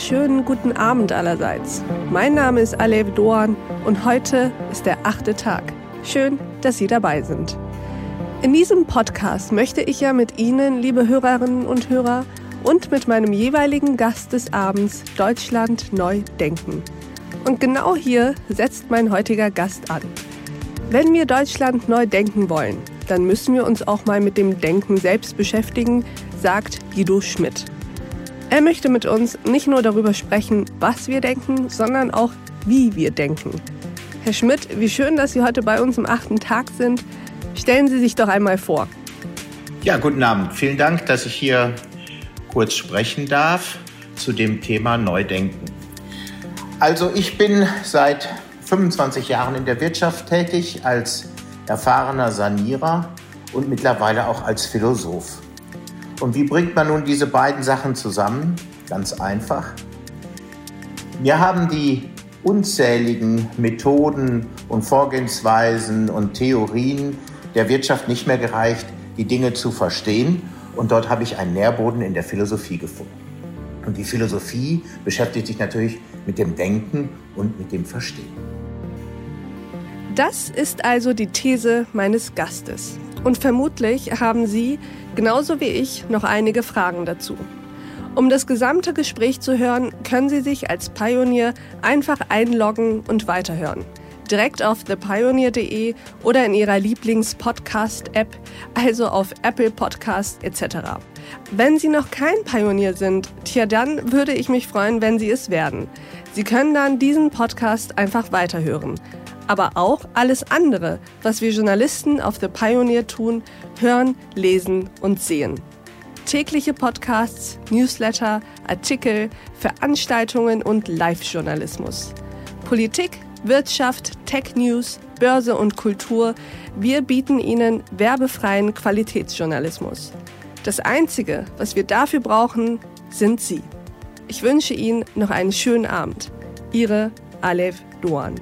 wunderschönen guten Abend allerseits. Mein Name ist Alev Doan und heute ist der achte Tag. Schön, dass Sie dabei sind. In diesem Podcast möchte ich ja mit Ihnen, liebe Hörerinnen und Hörer, und mit meinem jeweiligen Gast des Abends Deutschland neu denken. Und genau hier setzt mein heutiger Gast an. Wenn wir Deutschland neu denken wollen, dann müssen wir uns auch mal mit dem Denken selbst beschäftigen, sagt Guido Schmidt. Er möchte mit uns nicht nur darüber sprechen, was wir denken, sondern auch, wie wir denken. Herr Schmidt, wie schön, dass Sie heute bei uns im achten Tag sind. Stellen Sie sich doch einmal vor. Ja, guten Abend. Vielen Dank, dass ich hier kurz sprechen darf zu dem Thema Neudenken. Also ich bin seit 25 Jahren in der Wirtschaft tätig als erfahrener Sanierer und mittlerweile auch als Philosoph. Und wie bringt man nun diese beiden Sachen zusammen? Ganz einfach. Wir haben die unzähligen Methoden und Vorgehensweisen und Theorien der Wirtschaft nicht mehr gereicht, die Dinge zu verstehen. Und dort habe ich einen Nährboden in der Philosophie gefunden. Und die Philosophie beschäftigt sich natürlich mit dem Denken und mit dem Verstehen. Das ist also die These meines Gastes. Und vermutlich haben Sie, genauso wie ich, noch einige Fragen dazu. Um das gesamte Gespräch zu hören, können Sie sich als Pionier einfach einloggen und weiterhören. Direkt auf thepioneer.de oder in Ihrer Lieblings-Podcast-App, also auf Apple Podcast etc. Wenn Sie noch kein Pionier sind, tja, dann würde ich mich freuen, wenn Sie es werden. Sie können dann diesen Podcast einfach weiterhören aber auch alles andere, was wir Journalisten auf The Pioneer tun, hören, lesen und sehen. Tägliche Podcasts, Newsletter, Artikel, Veranstaltungen und Live-Journalismus. Politik, Wirtschaft, Tech-News, Börse und Kultur. Wir bieten Ihnen werbefreien Qualitätsjournalismus. Das Einzige, was wir dafür brauchen, sind Sie. Ich wünsche Ihnen noch einen schönen Abend. Ihre Alev Doan.